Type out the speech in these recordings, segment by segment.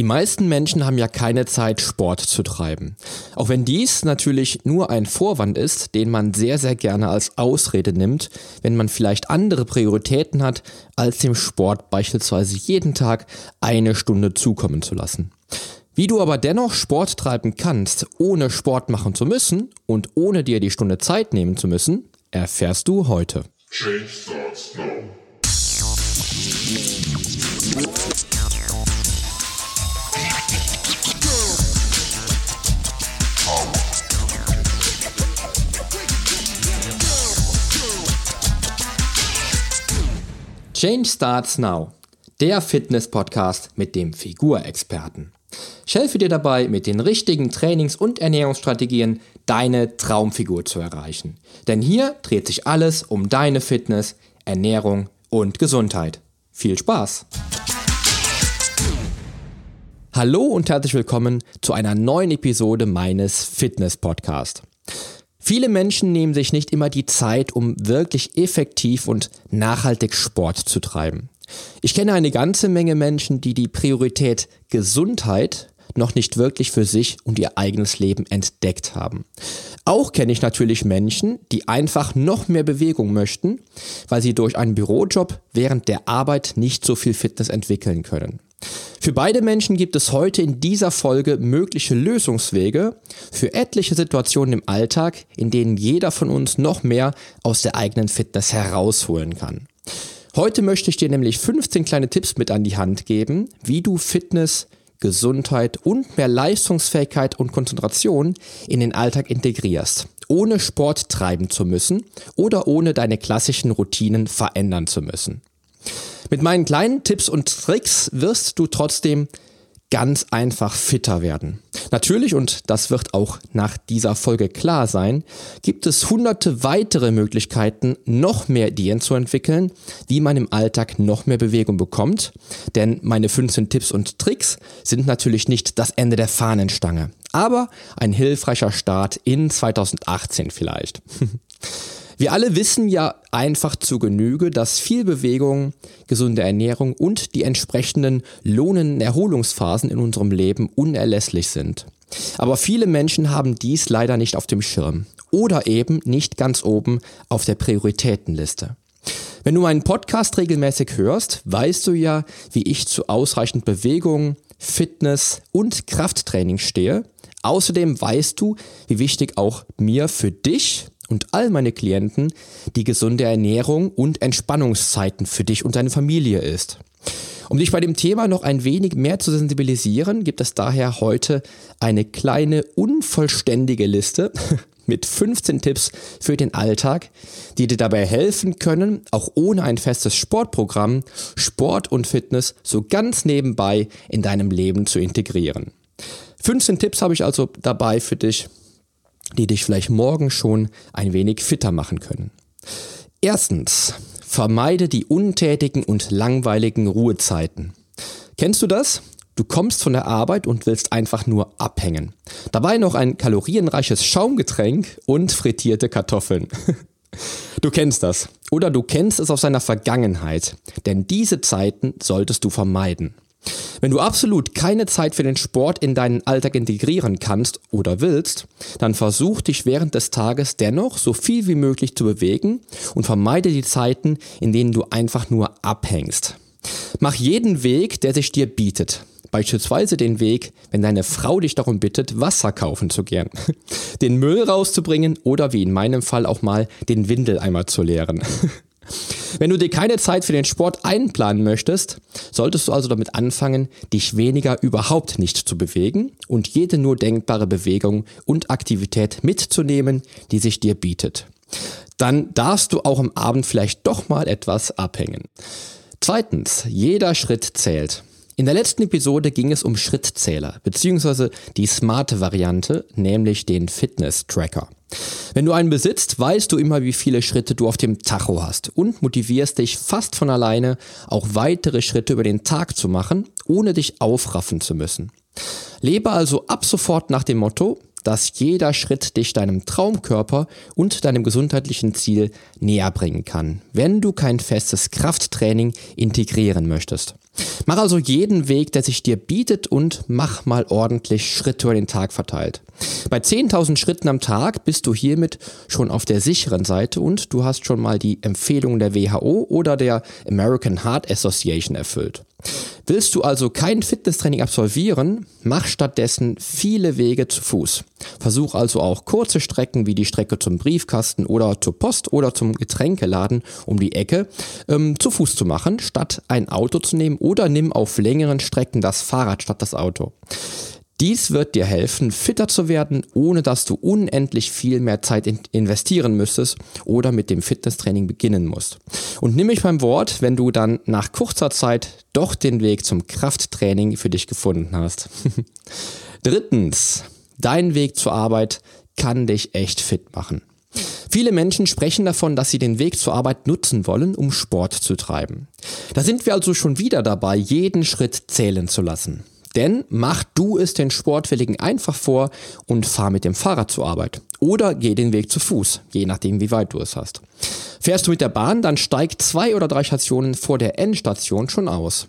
Die meisten Menschen haben ja keine Zeit, Sport zu treiben. Auch wenn dies natürlich nur ein Vorwand ist, den man sehr, sehr gerne als Ausrede nimmt, wenn man vielleicht andere Prioritäten hat, als dem Sport beispielsweise jeden Tag eine Stunde zukommen zu lassen. Wie du aber dennoch Sport treiben kannst, ohne Sport machen zu müssen und ohne dir die Stunde Zeit nehmen zu müssen, erfährst du heute. Change starts now. Change Starts Now, der Fitness-Podcast mit dem Figurexperten. Ich helfe dir dabei, mit den richtigen Trainings- und Ernährungsstrategien deine Traumfigur zu erreichen. Denn hier dreht sich alles um deine Fitness, Ernährung und Gesundheit. Viel Spaß! Hallo und herzlich willkommen zu einer neuen Episode meines Fitness-Podcasts. Viele Menschen nehmen sich nicht immer die Zeit, um wirklich effektiv und nachhaltig Sport zu treiben. Ich kenne eine ganze Menge Menschen, die die Priorität Gesundheit noch nicht wirklich für sich und ihr eigenes Leben entdeckt haben. Auch kenne ich natürlich Menschen, die einfach noch mehr Bewegung möchten, weil sie durch einen Bürojob während der Arbeit nicht so viel Fitness entwickeln können. Für beide Menschen gibt es heute in dieser Folge mögliche Lösungswege für etliche Situationen im Alltag, in denen jeder von uns noch mehr aus der eigenen Fitness herausholen kann. Heute möchte ich dir nämlich 15 kleine Tipps mit an die Hand geben, wie du Fitness, Gesundheit und mehr Leistungsfähigkeit und Konzentration in den Alltag integrierst, ohne Sport treiben zu müssen oder ohne deine klassischen Routinen verändern zu müssen. Mit meinen kleinen Tipps und Tricks wirst du trotzdem ganz einfach fitter werden. Natürlich, und das wird auch nach dieser Folge klar sein, gibt es hunderte weitere Möglichkeiten, noch mehr Ideen zu entwickeln, wie man im Alltag noch mehr Bewegung bekommt. Denn meine 15 Tipps und Tricks sind natürlich nicht das Ende der Fahnenstange, aber ein hilfreicher Start in 2018 vielleicht. Wir alle wissen ja einfach zu Genüge, dass viel Bewegung, gesunde Ernährung und die entsprechenden lohnenden Erholungsphasen in unserem Leben unerlässlich sind. Aber viele Menschen haben dies leider nicht auf dem Schirm oder eben nicht ganz oben auf der Prioritätenliste. Wenn du meinen Podcast regelmäßig hörst, weißt du ja, wie ich zu ausreichend Bewegung, Fitness und Krafttraining stehe. Außerdem weißt du, wie wichtig auch mir für dich und all meine Klienten die gesunde Ernährung und Entspannungszeiten für dich und deine Familie ist. Um dich bei dem Thema noch ein wenig mehr zu sensibilisieren, gibt es daher heute eine kleine unvollständige Liste mit 15 Tipps für den Alltag, die dir dabei helfen können, auch ohne ein festes Sportprogramm, Sport und Fitness so ganz nebenbei in deinem Leben zu integrieren. 15 Tipps habe ich also dabei für dich, die dich vielleicht morgen schon ein wenig fitter machen können. Erstens, vermeide die untätigen und langweiligen Ruhezeiten. Kennst du das? Du kommst von der Arbeit und willst einfach nur abhängen. Dabei noch ein kalorienreiches Schaumgetränk und frittierte Kartoffeln. Du kennst das. Oder du kennst es aus seiner Vergangenheit. Denn diese Zeiten solltest du vermeiden. Wenn du absolut keine Zeit für den Sport in deinen Alltag integrieren kannst oder willst, dann versuch dich während des Tages dennoch so viel wie möglich zu bewegen und vermeide die Zeiten, in denen du einfach nur abhängst. Mach jeden Weg, der sich dir bietet. Beispielsweise den Weg, wenn deine Frau dich darum bittet, Wasser kaufen zu gehen, den Müll rauszubringen oder wie in meinem Fall auch mal den Windeleimer zu leeren. Wenn du dir keine Zeit für den Sport einplanen möchtest, solltest du also damit anfangen, dich weniger überhaupt nicht zu bewegen und jede nur denkbare Bewegung und Aktivität mitzunehmen, die sich dir bietet. Dann darfst du auch am Abend vielleicht doch mal etwas abhängen. Zweitens, jeder Schritt zählt. In der letzten Episode ging es um Schrittzähler, beziehungsweise die smarte Variante, nämlich den Fitness-Tracker. Wenn du einen besitzt, weißt du immer, wie viele Schritte du auf dem Tacho hast und motivierst dich fast von alleine, auch weitere Schritte über den Tag zu machen, ohne dich aufraffen zu müssen. Lebe also ab sofort nach dem Motto, dass jeder Schritt dich deinem Traumkörper und deinem gesundheitlichen Ziel näher bringen kann, wenn du kein festes Krafttraining integrieren möchtest. Mach also jeden Weg, der sich dir bietet und mach mal ordentlich Schritte über den Tag verteilt. Bei 10.000 Schritten am Tag bist du hiermit schon auf der sicheren Seite und du hast schon mal die Empfehlungen der WHO oder der American Heart Association erfüllt. Willst du also kein Fitnesstraining absolvieren, mach stattdessen viele Wege zu Fuß. Versuch also auch kurze Strecken wie die Strecke zum Briefkasten oder zur Post oder zum Getränkeladen um die Ecke ähm, zu Fuß zu machen, statt ein Auto zu nehmen oder nimm auf längeren Strecken das Fahrrad statt das Auto. Dies wird dir helfen, fitter zu werden, ohne dass du unendlich viel mehr Zeit in investieren müsstest oder mit dem Fitnesstraining beginnen musst. Und nimm mich beim Wort, wenn du dann nach kurzer Zeit doch den Weg zum Krafttraining für dich gefunden hast. Drittens, dein Weg zur Arbeit kann dich echt fit machen. Viele Menschen sprechen davon, dass sie den Weg zur Arbeit nutzen wollen, um Sport zu treiben. Da sind wir also schon wieder dabei, jeden Schritt zählen zu lassen. Denn mach du es den Sportwilligen einfach vor und fahr mit dem Fahrrad zur Arbeit. Oder geh den Weg zu Fuß, je nachdem wie weit du es hast. Fährst du mit der Bahn, dann steig zwei oder drei Stationen vor der Endstation schon aus.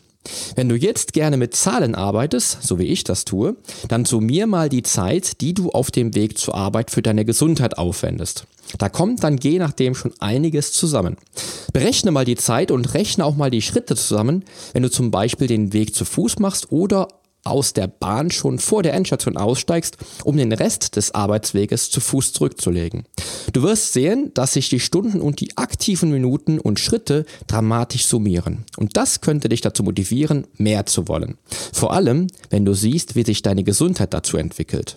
Wenn du jetzt gerne mit Zahlen arbeitest, so wie ich das tue, dann summier mal die Zeit, die du auf dem Weg zur Arbeit für deine Gesundheit aufwendest. Da kommt dann je nachdem schon einiges zusammen. Berechne mal die Zeit und rechne auch mal die Schritte zusammen, wenn du zum Beispiel den Weg zu Fuß machst oder aus der Bahn schon vor der Endstation aussteigst, um den Rest des Arbeitsweges zu Fuß zurückzulegen. Du wirst sehen, dass sich die Stunden und die aktiven Minuten und Schritte dramatisch summieren. Und das könnte dich dazu motivieren, mehr zu wollen. Vor allem, wenn du siehst, wie sich deine Gesundheit dazu entwickelt.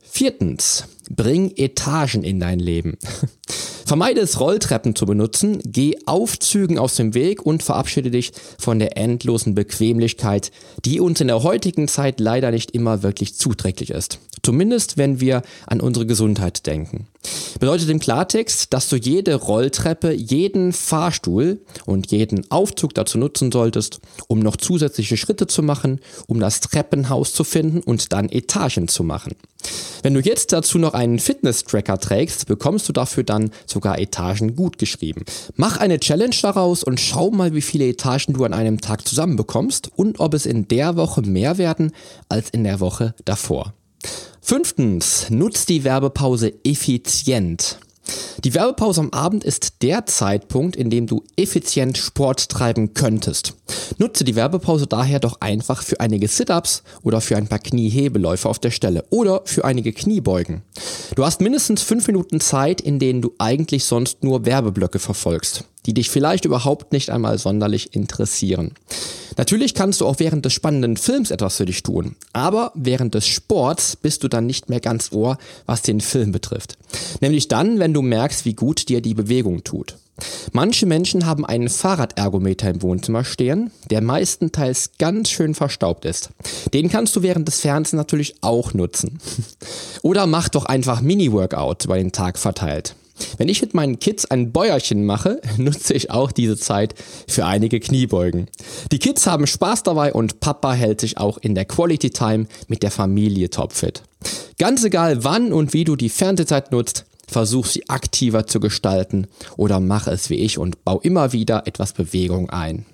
Viertens, bring Etagen in dein Leben. Vermeide es, Rolltreppen zu benutzen, geh Aufzügen aus dem Weg und verabschiede dich von der endlosen Bequemlichkeit, die uns in der heutigen Zeit leider nicht immer wirklich zuträglich ist. Zumindest wenn wir an unsere Gesundheit denken. Bedeutet im Klartext, dass du jede Rolltreppe, jeden Fahrstuhl und jeden Aufzug dazu nutzen solltest, um noch zusätzliche Schritte zu machen, um das Treppenhaus zu finden und dann Etagen zu machen. Wenn du jetzt dazu noch einen Fitness-Tracker trägst, bekommst du dafür dann sogar Etagen gut geschrieben. Mach eine Challenge daraus und schau mal, wie viele Etagen du an einem Tag zusammenbekommst und ob es in der Woche mehr werden als in der Woche davor. Fünftens, nutz die Werbepause effizient. Die Werbepause am Abend ist der Zeitpunkt, in dem du effizient Sport treiben könntest. Nutze die Werbepause daher doch einfach für einige Sit-ups oder für ein paar Kniehebeläufe auf der Stelle oder für einige Kniebeugen. Du hast mindestens fünf Minuten Zeit, in denen du eigentlich sonst nur Werbeblöcke verfolgst, die dich vielleicht überhaupt nicht einmal sonderlich interessieren. Natürlich kannst du auch während des spannenden Films etwas für dich tun, aber während des Sports bist du dann nicht mehr ganz ohr, was den Film betrifft. Nämlich dann, wenn du merkst, wie gut dir die Bewegung tut. Manche Menschen haben einen Fahrradergometer im Wohnzimmer stehen, der meistenteils ganz schön verstaubt ist. Den kannst du während des Fernsehens natürlich auch nutzen. Oder mach doch einfach Mini-Workout über den Tag verteilt. Wenn ich mit meinen Kids ein Bäuerchen mache, nutze ich auch diese Zeit für einige Kniebeugen. Die Kids haben Spaß dabei und Papa hält sich auch in der Quality Time mit der Familie topfit. Ganz egal wann und wie du die Fernsehzeit nutzt, versuch sie aktiver zu gestalten oder mach es wie ich und bau immer wieder etwas Bewegung ein.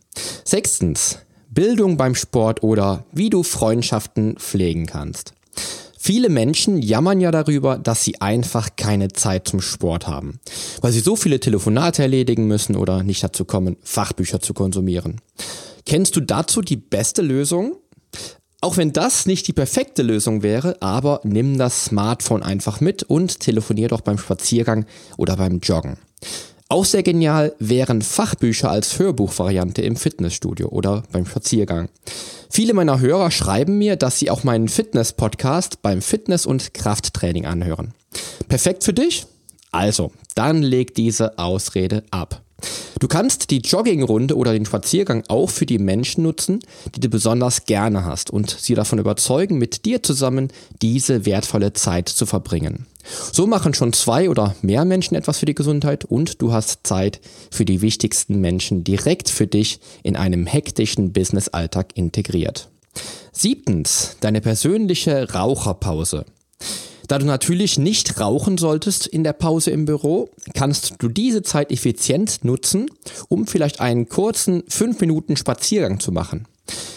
Sechstens, Bildung beim Sport oder wie du Freundschaften pflegen kannst. Viele Menschen jammern ja darüber, dass sie einfach keine Zeit zum Sport haben, weil sie so viele Telefonate erledigen müssen oder nicht dazu kommen, Fachbücher zu konsumieren. Kennst du dazu die beste Lösung? Auch wenn das nicht die perfekte Lösung wäre, aber nimm das Smartphone einfach mit und telefonier doch beim Spaziergang oder beim Joggen. Auch sehr genial wären Fachbücher als Hörbuchvariante im Fitnessstudio oder beim Spaziergang. Viele meiner Hörer schreiben mir, dass sie auch meinen Fitness-Podcast beim Fitness- und Krafttraining anhören. Perfekt für dich? Also, dann leg diese Ausrede ab. Du kannst die Joggingrunde oder den Spaziergang auch für die Menschen nutzen, die du besonders gerne hast und sie davon überzeugen, mit dir zusammen diese wertvolle Zeit zu verbringen. So machen schon zwei oder mehr Menschen etwas für die Gesundheit und du hast Zeit für die wichtigsten Menschen direkt für dich in einem hektischen Business-Alltag integriert. Siebtens, deine persönliche Raucherpause. Da du natürlich nicht rauchen solltest in der Pause im Büro, kannst du diese Zeit effizient nutzen, um vielleicht einen kurzen 5 Minuten Spaziergang zu machen.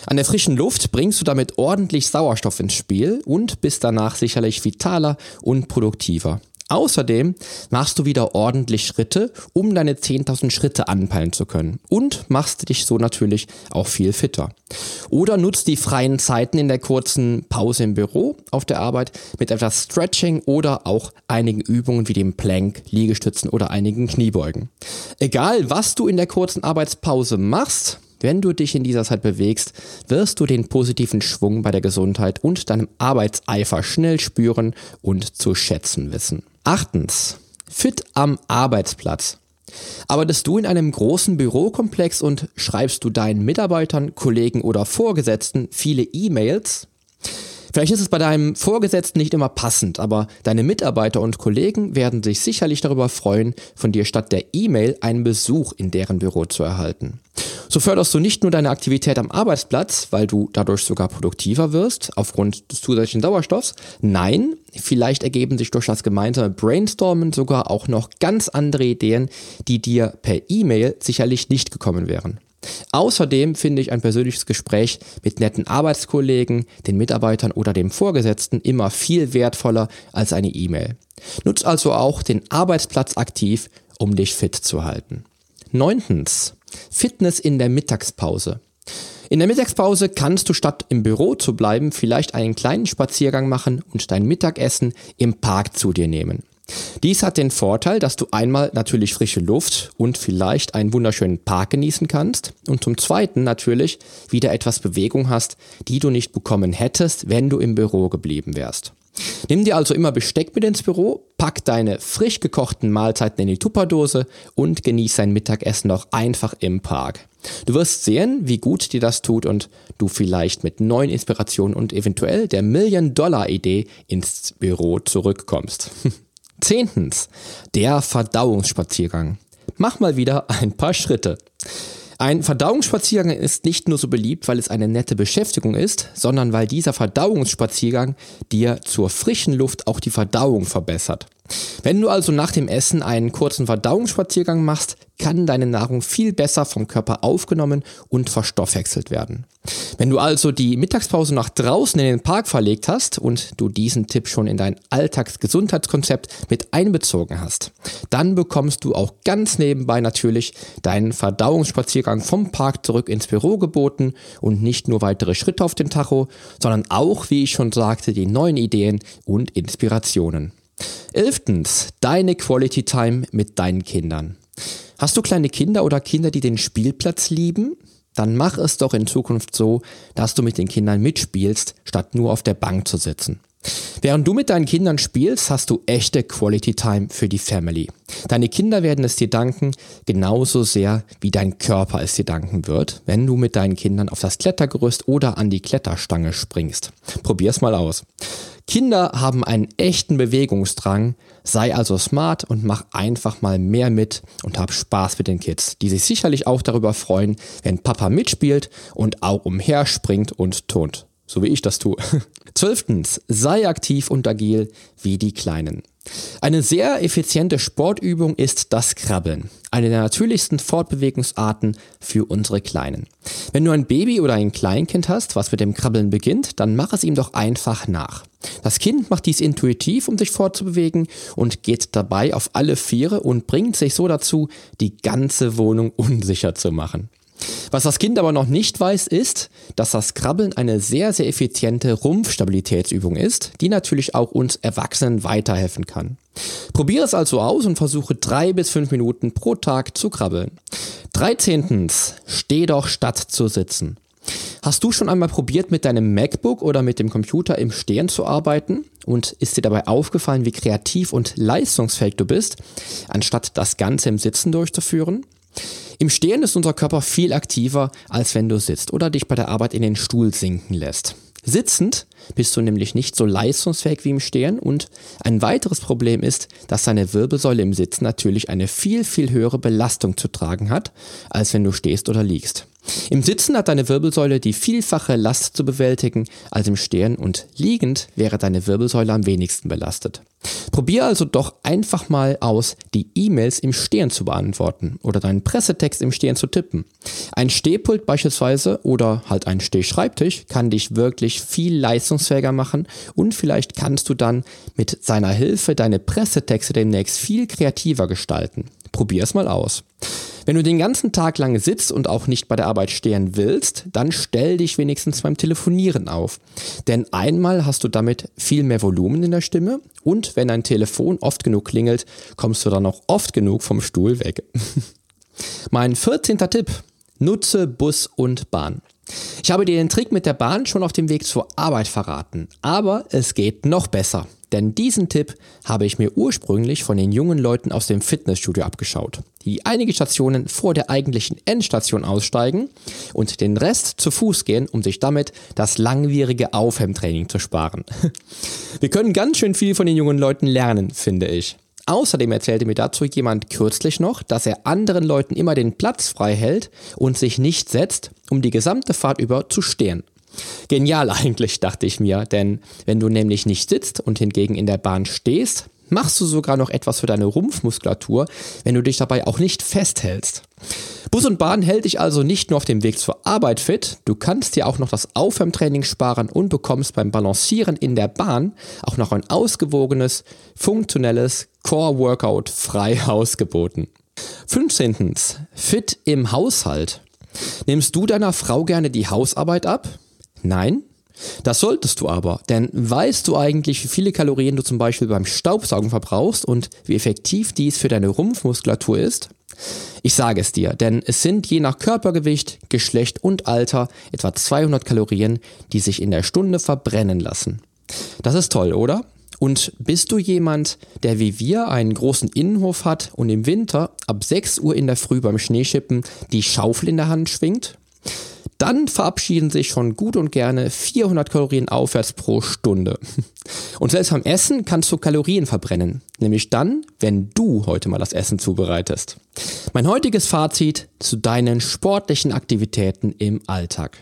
An der frischen Luft bringst du damit ordentlich Sauerstoff ins Spiel und bist danach sicherlich vitaler und produktiver. Außerdem machst du wieder ordentlich Schritte, um deine 10.000 Schritte anpeilen zu können und machst dich so natürlich auch viel fitter. Oder nutzt die freien Zeiten in der kurzen Pause im Büro auf der Arbeit mit etwas Stretching oder auch einigen Übungen wie dem Plank, Liegestützen oder einigen Kniebeugen. Egal, was du in der kurzen Arbeitspause machst, wenn du dich in dieser Zeit bewegst, wirst du den positiven Schwung bei der Gesundheit und deinem Arbeitseifer schnell spüren und zu schätzen wissen. Achtens. Fit am Arbeitsplatz. Arbeitest du in einem großen Bürokomplex und schreibst du deinen Mitarbeitern, Kollegen oder Vorgesetzten viele E-Mails? Vielleicht ist es bei deinem Vorgesetzten nicht immer passend, aber deine Mitarbeiter und Kollegen werden sich sicherlich darüber freuen, von dir statt der E-Mail einen Besuch in deren Büro zu erhalten. So förderst du nicht nur deine Aktivität am Arbeitsplatz, weil du dadurch sogar produktiver wirst aufgrund des zusätzlichen Sauerstoffs. Nein, vielleicht ergeben sich durch das gemeinsame Brainstormen sogar auch noch ganz andere Ideen, die dir per E-Mail sicherlich nicht gekommen wären. Außerdem finde ich ein persönliches Gespräch mit netten Arbeitskollegen, den Mitarbeitern oder dem Vorgesetzten immer viel wertvoller als eine E-Mail. Nutz also auch den Arbeitsplatz aktiv, um dich fit zu halten. Neuntens. Fitness in der Mittagspause. In der Mittagspause kannst du statt im Büro zu bleiben vielleicht einen kleinen Spaziergang machen und dein Mittagessen im Park zu dir nehmen. Dies hat den Vorteil, dass du einmal natürlich frische Luft und vielleicht einen wunderschönen Park genießen kannst und zum Zweiten natürlich wieder etwas Bewegung hast, die du nicht bekommen hättest, wenn du im Büro geblieben wärst. Nimm dir also immer Besteck mit ins Büro, pack deine frisch gekochten Mahlzeiten in die Tupperdose und genieß dein Mittagessen noch einfach im Park. Du wirst sehen, wie gut dir das tut und du vielleicht mit neuen Inspirationen und eventuell der Million-Dollar-Idee ins Büro zurückkommst. Zehntens, der Verdauungsspaziergang. Mach mal wieder ein paar Schritte. Ein Verdauungsspaziergang ist nicht nur so beliebt, weil es eine nette Beschäftigung ist, sondern weil dieser Verdauungsspaziergang dir zur frischen Luft auch die Verdauung verbessert. Wenn du also nach dem Essen einen kurzen Verdauungsspaziergang machst, kann deine Nahrung viel besser vom Körper aufgenommen und verstoffwechselt werden. Wenn du also die Mittagspause nach draußen in den Park verlegt hast und du diesen Tipp schon in dein Alltagsgesundheitskonzept mit einbezogen hast, dann bekommst du auch ganz nebenbei natürlich deinen Verdauungsspaziergang vom Park zurück ins Büro geboten und nicht nur weitere Schritte auf den Tacho, sondern auch, wie ich schon sagte, die neuen Ideen und Inspirationen. Elftens, deine Quality Time mit deinen Kindern. Hast du kleine Kinder oder Kinder, die den Spielplatz lieben? Dann mach es doch in Zukunft so, dass du mit den Kindern mitspielst, statt nur auf der Bank zu sitzen. Während du mit deinen Kindern spielst, hast du echte Quality Time für die Family. Deine Kinder werden es dir danken, genauso sehr wie dein Körper es dir danken wird, wenn du mit deinen Kindern auf das Klettergerüst oder an die Kletterstange springst. Probier's mal aus. Kinder haben einen echten Bewegungsdrang, sei also smart und mach einfach mal mehr mit und hab Spaß mit den Kids, die sich sicherlich auch darüber freuen, wenn Papa mitspielt und auch umherspringt und turnt. So wie ich das tue. Zwölftens, sei aktiv und agil wie die Kleinen. Eine sehr effiziente Sportübung ist das Krabbeln, eine der natürlichsten Fortbewegungsarten für unsere Kleinen. Wenn du ein Baby oder ein Kleinkind hast, was mit dem Krabbeln beginnt, dann mach es ihm doch einfach nach. Das Kind macht dies intuitiv, um sich fortzubewegen und geht dabei auf alle Viere und bringt sich so dazu, die ganze Wohnung unsicher zu machen. Was das Kind aber noch nicht weiß, ist, dass das Krabbeln eine sehr, sehr effiziente Rumpfstabilitätsübung ist, die natürlich auch uns Erwachsenen weiterhelfen kann. Probiere es also aus und versuche drei bis fünf Minuten pro Tag zu krabbeln. 13. Steh doch statt zu sitzen. Hast du schon einmal probiert, mit deinem MacBook oder mit dem Computer im Stehen zu arbeiten? Und ist dir dabei aufgefallen, wie kreativ und leistungsfähig du bist, anstatt das Ganze im Sitzen durchzuführen? Im Stehen ist unser Körper viel aktiver, als wenn du sitzt oder dich bei der Arbeit in den Stuhl sinken lässt. Sitzend bist du nämlich nicht so leistungsfähig wie im Stehen und ein weiteres Problem ist, dass deine Wirbelsäule im Sitzen natürlich eine viel, viel höhere Belastung zu tragen hat, als wenn du stehst oder liegst. Im Sitzen hat deine Wirbelsäule die vielfache Last zu bewältigen als im Stehen und liegend wäre deine Wirbelsäule am wenigsten belastet. Probier also doch einfach mal aus, die E-Mails im Stehen zu beantworten oder deinen Pressetext im Stehen zu tippen. Ein Stehpult beispielsweise oder halt ein Stehschreibtisch kann dich wirklich viel leistungsfähiger machen und vielleicht kannst du dann mit seiner Hilfe deine Pressetexte demnächst viel kreativer gestalten. Probier es mal aus. Wenn du den ganzen Tag lang sitzt und auch nicht bei der Arbeit stehen willst, dann stell dich wenigstens beim Telefonieren auf. Denn einmal hast du damit viel mehr Volumen in der Stimme und wenn dein Telefon oft genug klingelt, kommst du dann auch oft genug vom Stuhl weg. mein 14. Tipp. Nutze Bus und Bahn. Ich habe dir den Trick mit der Bahn schon auf dem Weg zur Arbeit verraten, aber es geht noch besser. Denn diesen Tipp habe ich mir ursprünglich von den jungen Leuten aus dem Fitnessstudio abgeschaut, die einige Stationen vor der eigentlichen Endstation aussteigen und den Rest zu Fuß gehen, um sich damit das langwierige Aufwärmtraining zu sparen. Wir können ganz schön viel von den jungen Leuten lernen, finde ich. Außerdem erzählte mir dazu jemand kürzlich noch, dass er anderen Leuten immer den Platz frei hält und sich nicht setzt, um die gesamte Fahrt über zu stehen. Genial eigentlich, dachte ich mir, denn wenn du nämlich nicht sitzt und hingegen in der Bahn stehst, machst du sogar noch etwas für deine Rumpfmuskulatur, wenn du dich dabei auch nicht festhältst. Bus und Bahn hält dich also nicht nur auf dem Weg zur Arbeit fit, du kannst dir auch noch das Aufwärmtraining sparen und bekommst beim Balancieren in der Bahn auch noch ein ausgewogenes, funktionelles Core-Workout frei ausgeboten. 15. Fit im Haushalt. Nimmst du deiner Frau gerne die Hausarbeit ab? Nein? Das solltest du aber, denn weißt du eigentlich, wie viele Kalorien du zum Beispiel beim Staubsaugen verbrauchst und wie effektiv dies für deine Rumpfmuskulatur ist? Ich sage es dir, denn es sind je nach Körpergewicht, Geschlecht und Alter etwa 200 Kalorien, die sich in der Stunde verbrennen lassen. Das ist toll, oder? Und bist du jemand, der wie wir einen großen Innenhof hat und im Winter ab 6 Uhr in der Früh beim Schneeschippen die Schaufel in der Hand schwingt? Dann verabschieden sich schon gut und gerne 400 Kalorien aufwärts pro Stunde. Und selbst beim Essen kannst du Kalorien verbrennen, nämlich dann, wenn du heute mal das Essen zubereitest. Mein heutiges Fazit zu deinen sportlichen Aktivitäten im Alltag.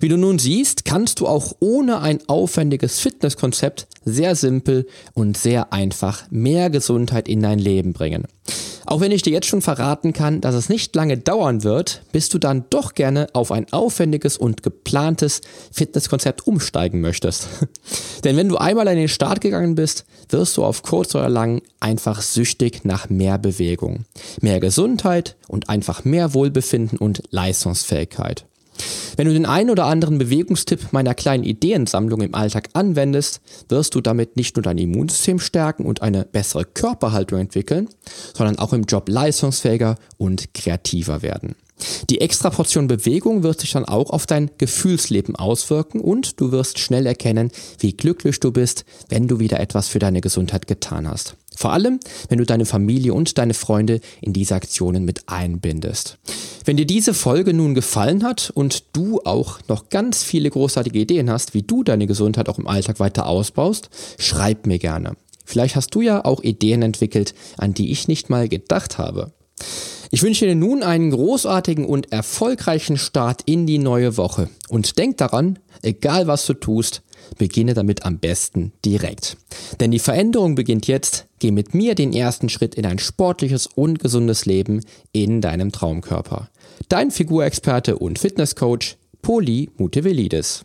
Wie du nun siehst, kannst du auch ohne ein aufwendiges Fitnesskonzept sehr simpel und sehr einfach mehr Gesundheit in dein Leben bringen. Auch wenn ich dir jetzt schon verraten kann, dass es nicht lange dauern wird, bis du dann doch gerne auf ein aufwendiges und geplantes Fitnesskonzept umsteigen möchtest. Denn wenn du einmal an den Start gegangen bist, wirst du auf kurz oder lang einfach süchtig nach mehr Bewegung, mehr Gesundheit und einfach mehr Wohlbefinden und Leistungsfähigkeit. Wenn du den einen oder anderen Bewegungstipp meiner kleinen Ideensammlung im Alltag anwendest, wirst du damit nicht nur dein Immunsystem stärken und eine bessere Körperhaltung entwickeln, sondern auch im Job leistungsfähiger und kreativer werden. Die extra Portion Bewegung wird sich dann auch auf dein Gefühlsleben auswirken und du wirst schnell erkennen, wie glücklich du bist, wenn du wieder etwas für deine Gesundheit getan hast. Vor allem, wenn du deine Familie und deine Freunde in diese Aktionen mit einbindest. Wenn dir diese Folge nun gefallen hat und du auch noch ganz viele großartige Ideen hast, wie du deine Gesundheit auch im Alltag weiter ausbaust, schreib mir gerne. Vielleicht hast du ja auch Ideen entwickelt, an die ich nicht mal gedacht habe. Ich wünsche dir nun einen großartigen und erfolgreichen Start in die neue Woche. Und denk daran, egal was du tust, beginne damit am besten direkt. Denn die Veränderung beginnt jetzt. Geh mit mir den ersten Schritt in ein sportliches und gesundes Leben in deinem Traumkörper. Dein Figurexperte und Fitnesscoach Poli Mutevelidis.